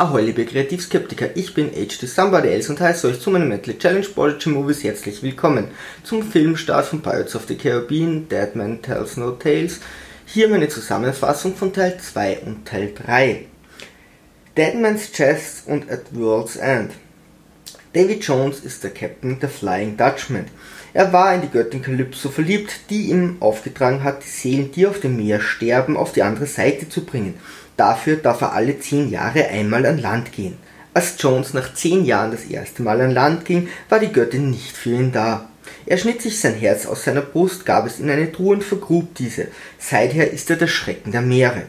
Ahoi liebe Kreativskeptiker, ich bin HD Somebody Else und heiße euch zu meinem Mentally Challenge Prodigy Movies herzlich willkommen. Zum Filmstart von Pirates of the Caribbean, Dead Man Tells No Tales. Hier meine Zusammenfassung von Teil 2 und Teil 3. Deadman's Chest und At World's End. Davy Jones ist der Captain der Flying Dutchman. Er war in die Göttin Calypso verliebt, die ihm aufgetragen hat, die Seelen, die auf dem Meer sterben, auf die andere Seite zu bringen. Dafür darf er alle zehn Jahre einmal an Land gehen. Als Jones nach zehn Jahren das erste Mal an Land ging, war die Göttin nicht für ihn da. Er schnitt sich sein Herz aus seiner Brust, gab es in eine Truhe und vergrub diese. Seither ist er der Schrecken der Meere.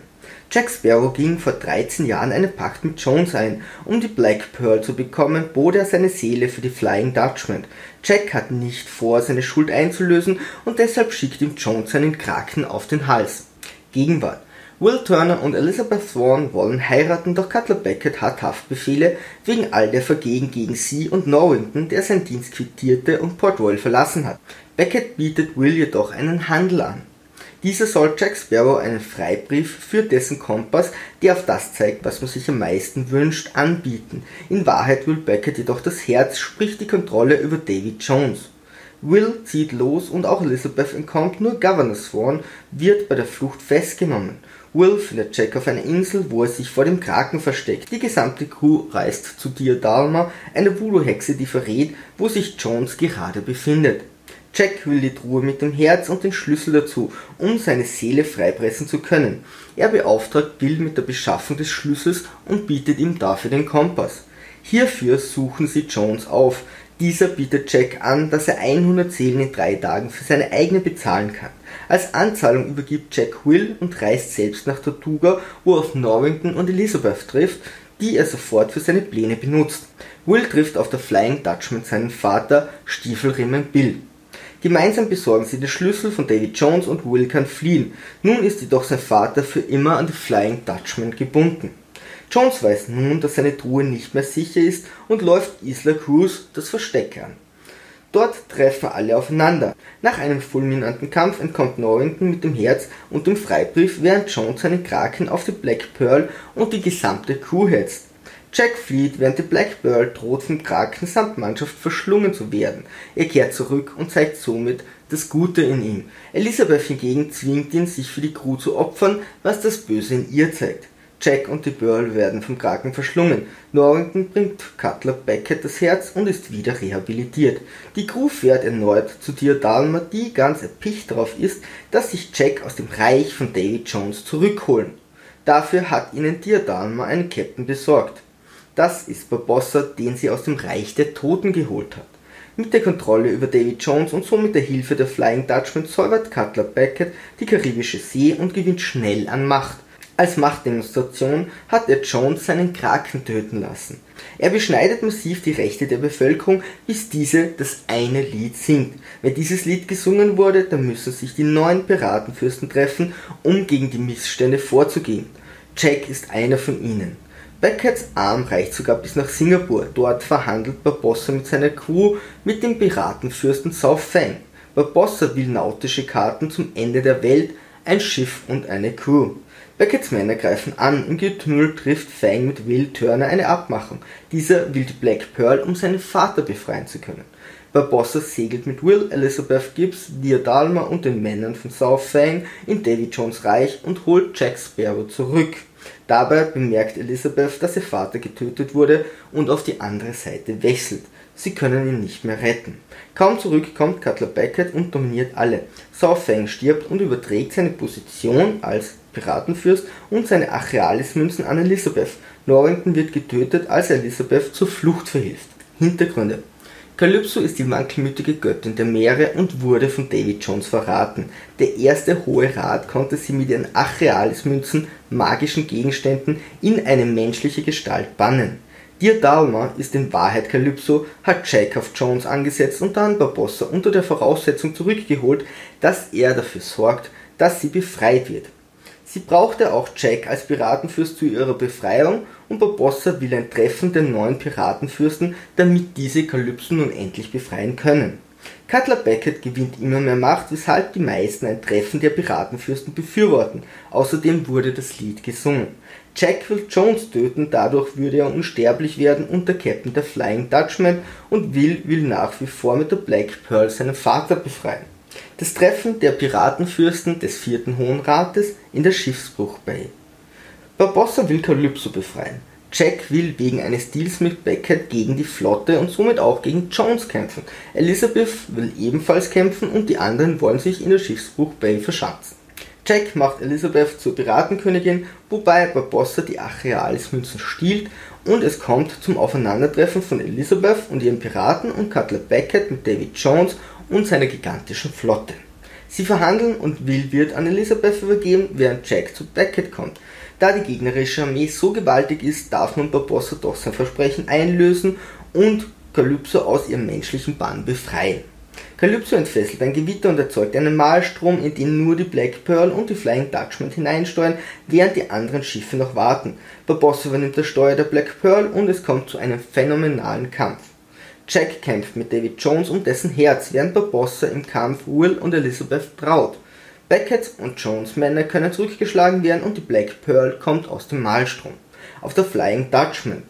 Jack Sparrow ging vor 13 Jahren eine Pacht mit Jones ein. Um die Black Pearl zu bekommen, bot er seine Seele für die Flying Dutchman. Jack hat nicht vor, seine Schuld einzulösen und deshalb schickt ihm Jones seinen Kraken auf den Hals. Gegenwart. Will Turner und Elizabeth Thorne wollen heiraten, doch Cutler Beckett hat Haftbefehle wegen all der Vergehen gegen sie und Norrington, der seinen Dienst quittierte und Port Royal verlassen hat. Beckett bietet Will jedoch einen Handel an. Dieser soll Jack Sparrow einen Freibrief für dessen Kompass, der auf das zeigt, was man sich am meisten wünscht, anbieten. In Wahrheit will Beckett jedoch das Herz, sprich die Kontrolle über David Jones. Will zieht los und auch Elizabeth entkommt, nur Governor Swan wird bei der Flucht festgenommen. Will findet Jack auf einer Insel, wo er sich vor dem Kraken versteckt. Die gesamte Crew reist zu Diadalma, einer Voodoo-Hexe, die verrät, wo sich Jones gerade befindet. Jack will die Truhe mit dem Herz und den Schlüssel dazu, um seine Seele freipressen zu können. Er beauftragt Bill mit der Beschaffung des Schlüssels und bietet ihm dafür den Kompass. Hierfür suchen sie Jones auf. Dieser bietet Jack an, dass er 100 Seelen in drei Tagen für seine eigene bezahlen kann. Als Anzahlung übergibt Jack Will und reist selbst nach Tortuga, wo er auf Norrington und Elizabeth trifft, die er sofort für seine Pläne benutzt. Will trifft auf der Flying Dutchman seinen Vater, Stiefelriemen Bill. Gemeinsam besorgen sie den Schlüssel von David Jones und Will kann fliehen. Nun ist jedoch sein Vater für immer an die Flying Dutchman gebunden. Jones weiß nun, dass seine Truhe nicht mehr sicher ist und läuft Isla Cruz das Versteck an. Dort treffen alle aufeinander. Nach einem fulminanten Kampf entkommt Norrington mit dem Herz und dem Freibrief, während Jones seinen Kraken auf die Black Pearl und die gesamte Crew hetzt. Jack flieht, während die Black Pearl droht vom Kraken samt Mannschaft verschlungen zu werden. Er kehrt zurück und zeigt somit das Gute in ihm. Elizabeth hingegen zwingt ihn, sich für die Crew zu opfern, was das Böse in ihr zeigt. Jack und die Pearl werden vom Kraken verschlungen. Norrington bringt Cutler Beckett das Herz und ist wieder rehabilitiert. Die Crew fährt erneut zu Diadalma, die ganz erpicht darauf ist, dass sich Jack aus dem Reich von David Jones zurückholen. Dafür hat ihnen Diadalma einen Captain besorgt. Das ist Barbossa, den sie aus dem Reich der Toten geholt hat. Mit der Kontrolle über David Jones und somit der Hilfe der Flying Dutchman säubert Cutler Beckett die karibische See und gewinnt schnell an Macht. Als Machtdemonstration hat er Jones seinen Kraken töten lassen. Er beschneidet massiv die Rechte der Bevölkerung, bis diese das eine Lied singt. Wenn dieses Lied gesungen wurde, dann müssen sich die neuen Piratenfürsten treffen, um gegen die Missstände vorzugehen. Jack ist einer von ihnen. Becketts Arm reicht sogar bis nach Singapur. Dort verhandelt Barbossa mit seiner Crew mit dem Piratenfürsten South Fang. Barbossa will nautische Karten zum Ende der Welt, ein Schiff und eine Crew. Becketts Männer greifen an, im Getümmel trifft Fang mit Will Turner eine Abmachung. Dieser will die Black Pearl, um seinen Vater befreien zu können. Barbossa segelt mit Will, Elizabeth Gibbs, Diadalma und den Männern von South Fang in Davy Jones Reich und holt Jack Sparrow zurück. Dabei bemerkt Elizabeth, dass ihr Vater getötet wurde und auf die andere Seite wechselt. Sie können ihn nicht mehr retten. Kaum zurück kommt Cutler Beckett und dominiert alle. South Fang stirbt und überträgt seine Position als Piratenfürst und seine Achealis-Münzen an Elizabeth. Norrington wird getötet, als er Elizabeth zur Flucht verhilft. Hintergründe Calypso ist die wankelmütige Göttin der Meere und wurde von David Jones verraten. Der erste Hohe Rat konnte sie mit ihren Achealis-Münzen, magischen Gegenständen, in eine menschliche Gestalt bannen. Dir Dalma ist in Wahrheit Calypso, hat Jack auf Jones angesetzt und dann Barbossa unter der Voraussetzung zurückgeholt, dass er dafür sorgt, dass sie befreit wird. Sie brauchte auch Jack als Piratenfürst zu ihrer Befreiung und Barbossa will ein Treffen der neuen Piratenfürsten, damit diese Kalypso nun endlich befreien können. Cutler Beckett gewinnt immer mehr Macht, weshalb die meisten ein Treffen der Piratenfürsten befürworten. Außerdem wurde das Lied gesungen. Jack will Jones töten, dadurch würde er unsterblich werden und der Captain der Flying Dutchman und Will will nach wie vor mit der Black Pearl seinen Vater befreien. Das Treffen der Piratenfürsten des vierten Hohen Rates in der Schiffsbruch Bay. Barbossa will Calypso befreien. Jack will wegen eines Deals mit Beckett gegen die Flotte und somit auch gegen Jones kämpfen. Elizabeth will ebenfalls kämpfen und die anderen wollen sich in der Schiffsbruch Bay verschanzen. Jack macht Elizabeth zur Piratenkönigin, wobei Barbossa die Achealis-Münzen stiehlt und es kommt zum Aufeinandertreffen von Elizabeth und ihren Piraten und Cutler Beckett mit David Jones und seiner gigantischen Flotte. Sie verhandeln und Will wird an Elizabeth übergeben, während Jack zu Beckett kommt. Da die gegnerische Armee so gewaltig ist, darf man Barbossa doch sein Versprechen einlösen und Calypso aus ihrem menschlichen Bann befreien. Calypso entfesselt ein Gewitter und erzeugt einen Malstrom, in den nur die Black Pearl und die Flying Dutchman hineinsteuern, während die anderen Schiffe noch warten. Barbossa übernimmt das Steuer der Black Pearl und es kommt zu einem phänomenalen Kampf. Jack kämpft mit David Jones um dessen Herz, während Barbossa im Kampf Will und Elizabeth traut. Beckett und Jones Männer können zurückgeschlagen werden und die Black Pearl kommt aus dem Malstrom. Auf der Flying Dutchman.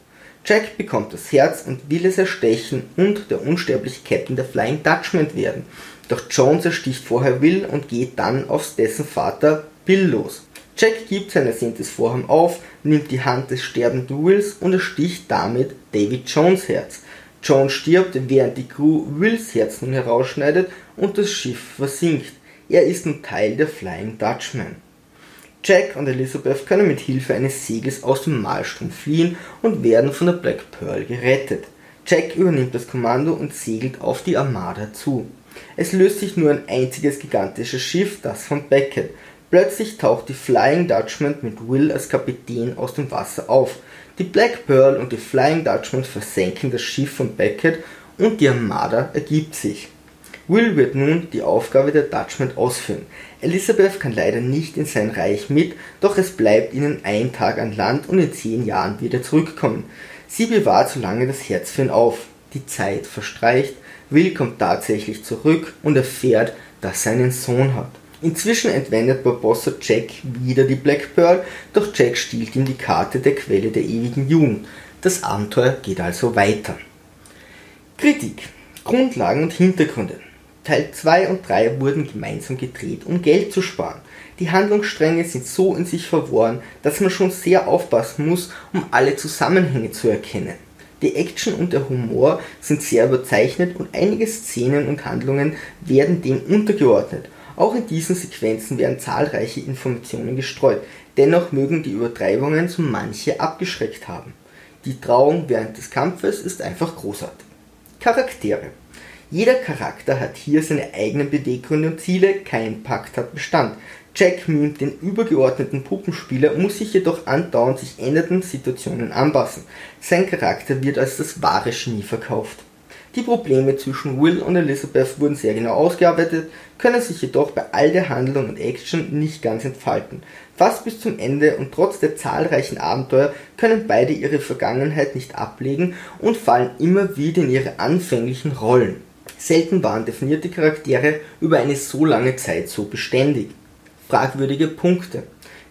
Jack bekommt das Herz und will es erstechen und der unsterbliche Captain der Flying Dutchman werden. Doch Jones ersticht vorher Will und geht dann auf dessen Vater Bill los. Jack gibt sein ersehntes Vorhaben auf, nimmt die Hand des sterbenden Wills und ersticht damit David Jones Herz. Jones stirbt, während die Crew Wills Herz nun herausschneidet und das Schiff versinkt. Er ist nun Teil der Flying Dutchman. Jack und Elizabeth können mit Hilfe eines Segels aus dem Malstrom fliehen und werden von der Black Pearl gerettet. Jack übernimmt das Kommando und segelt auf die Armada zu. Es löst sich nur ein einziges gigantisches Schiff, das von Beckett. Plötzlich taucht die Flying Dutchman mit Will als Kapitän aus dem Wasser auf. Die Black Pearl und die Flying Dutchman versenken das Schiff von Beckett und die Armada ergibt sich. Will wird nun die Aufgabe der Dutchman ausführen. Elizabeth kann leider nicht in sein Reich mit, doch es bleibt ihnen ein Tag an Land und in zehn Jahren wieder zurückkommen. Sie bewahrt so lange das Herz für ihn auf. Die Zeit verstreicht, Will kommt tatsächlich zurück und erfährt, dass er einen Sohn hat. Inzwischen entwendet Barbossa Jack wieder die Black Pearl, doch Jack stiehlt ihm die Karte der Quelle der ewigen Jugend. Das Abenteuer geht also weiter. Kritik Grundlagen und Hintergründe Teil 2 und 3 wurden gemeinsam gedreht, um Geld zu sparen. Die Handlungsstränge sind so in sich verworren, dass man schon sehr aufpassen muss, um alle Zusammenhänge zu erkennen. Die Action und der Humor sind sehr überzeichnet und einige Szenen und Handlungen werden dem untergeordnet. Auch in diesen Sequenzen werden zahlreiche Informationen gestreut, dennoch mögen die Übertreibungen so manche abgeschreckt haben. Die Trauung während des Kampfes ist einfach großartig. Charaktere jeder Charakter hat hier seine eigenen Beweggründe und Ziele, kein Pakt hat Bestand. Jack mimt den übergeordneten Puppenspieler, muss sich jedoch andauernd sich ändernden Situationen anpassen. Sein Charakter wird als das wahre Genie verkauft. Die Probleme zwischen Will und Elizabeth wurden sehr genau ausgearbeitet, können sich jedoch bei all der Handlung und Action nicht ganz entfalten. Fast bis zum Ende und trotz der zahlreichen Abenteuer können beide ihre Vergangenheit nicht ablegen und fallen immer wieder in ihre anfänglichen Rollen. Selten waren definierte Charaktere über eine so lange Zeit so beständig. Fragwürdige Punkte.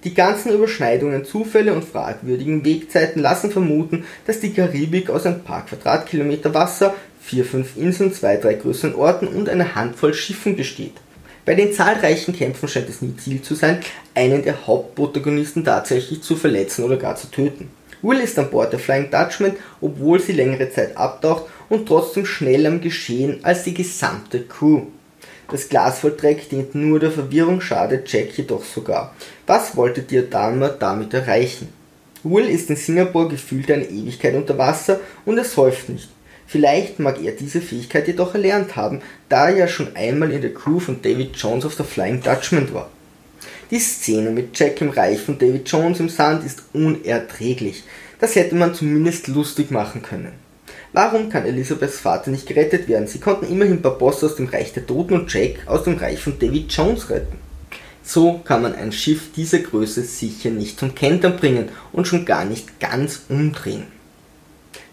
Die ganzen Überschneidungen, Zufälle und fragwürdigen Wegzeiten lassen vermuten, dass die Karibik aus ein paar Quadratkilometer Wasser, vier, fünf Inseln, zwei, drei größeren Orten und einer Handvoll Schiffen besteht. Bei den zahlreichen Kämpfen scheint es nie Ziel zu sein, einen der Hauptprotagonisten tatsächlich zu verletzen oder gar zu töten. Will ist an Bord der Flying Dutchman, obwohl sie längere Zeit abtaucht und trotzdem schnell am Geschehen als die gesamte Crew. Das Glas voll Dreck dient nur der Verwirrung, schadet Jack jedoch sogar. Was wollte Diadama damit erreichen? Will ist in Singapur gefühlt eine Ewigkeit unter Wasser und er säuft nicht. Vielleicht mag er diese Fähigkeit jedoch erlernt haben, da er ja schon einmal in der Crew von David Jones of the Flying Dutchman war. Die Szene mit Jack im Reich von David Jones im Sand ist unerträglich. Das hätte man zumindest lustig machen können. Warum kann Elisabeths Vater nicht gerettet werden? Sie konnten immerhin Barbossa aus dem Reich der Toten und Jack aus dem Reich von David Jones retten. So kann man ein Schiff dieser Größe sicher nicht zum Kentern bringen und schon gar nicht ganz umdrehen.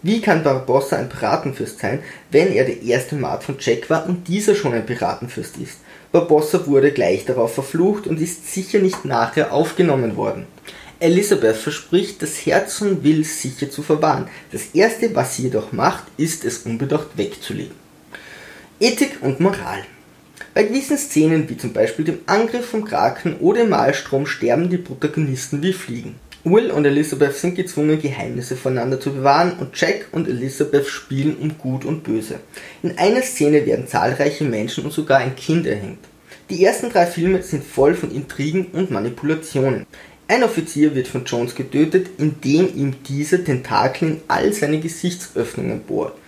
Wie kann Barbossa ein Piratenfürst sein, wenn er der erste Mat von Jack war und dieser schon ein Piratenfürst ist? Barbossa wurde gleich darauf verflucht und ist sicher nicht nachher aufgenommen worden. Elizabeth verspricht, das Herz von Will sicher zu verwahren. Das erste, was sie jedoch macht, ist es unbedacht wegzulegen. Ethik und Moral. Bei gewissen Szenen, wie zum Beispiel dem Angriff vom Kraken oder im Malstrom, sterben die Protagonisten wie Fliegen. Will und Elizabeth sind gezwungen, Geheimnisse voneinander zu bewahren und Jack und Elizabeth spielen um Gut und Böse. In einer Szene werden zahlreiche Menschen und sogar ein Kind erhängt. Die ersten drei Filme sind voll von Intrigen und Manipulationen. Ein Offizier wird von Jones getötet, indem ihm dieser Tentakel in all seine Gesichtsöffnungen bohrt.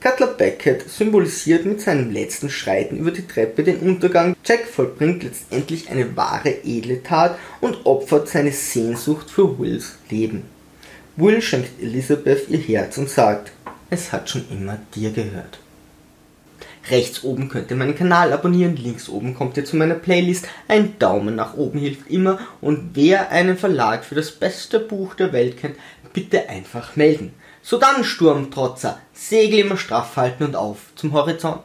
Cutler Beckett symbolisiert mit seinem letzten Schreiten über die Treppe den Untergang. Jack vollbringt letztendlich eine wahre edle Tat und opfert seine Sehnsucht für Wills Leben. Will schenkt Elizabeth ihr Herz und sagt, es hat schon immer dir gehört. Rechts oben könnt ihr meinen Kanal abonnieren, links oben kommt ihr zu meiner Playlist. Ein Daumen nach oben hilft immer und wer einen Verlag für das beste Buch der Welt kennt, bitte einfach melden. So dann, Sturmtrotzer, Segel immer straff halten und auf zum Horizont.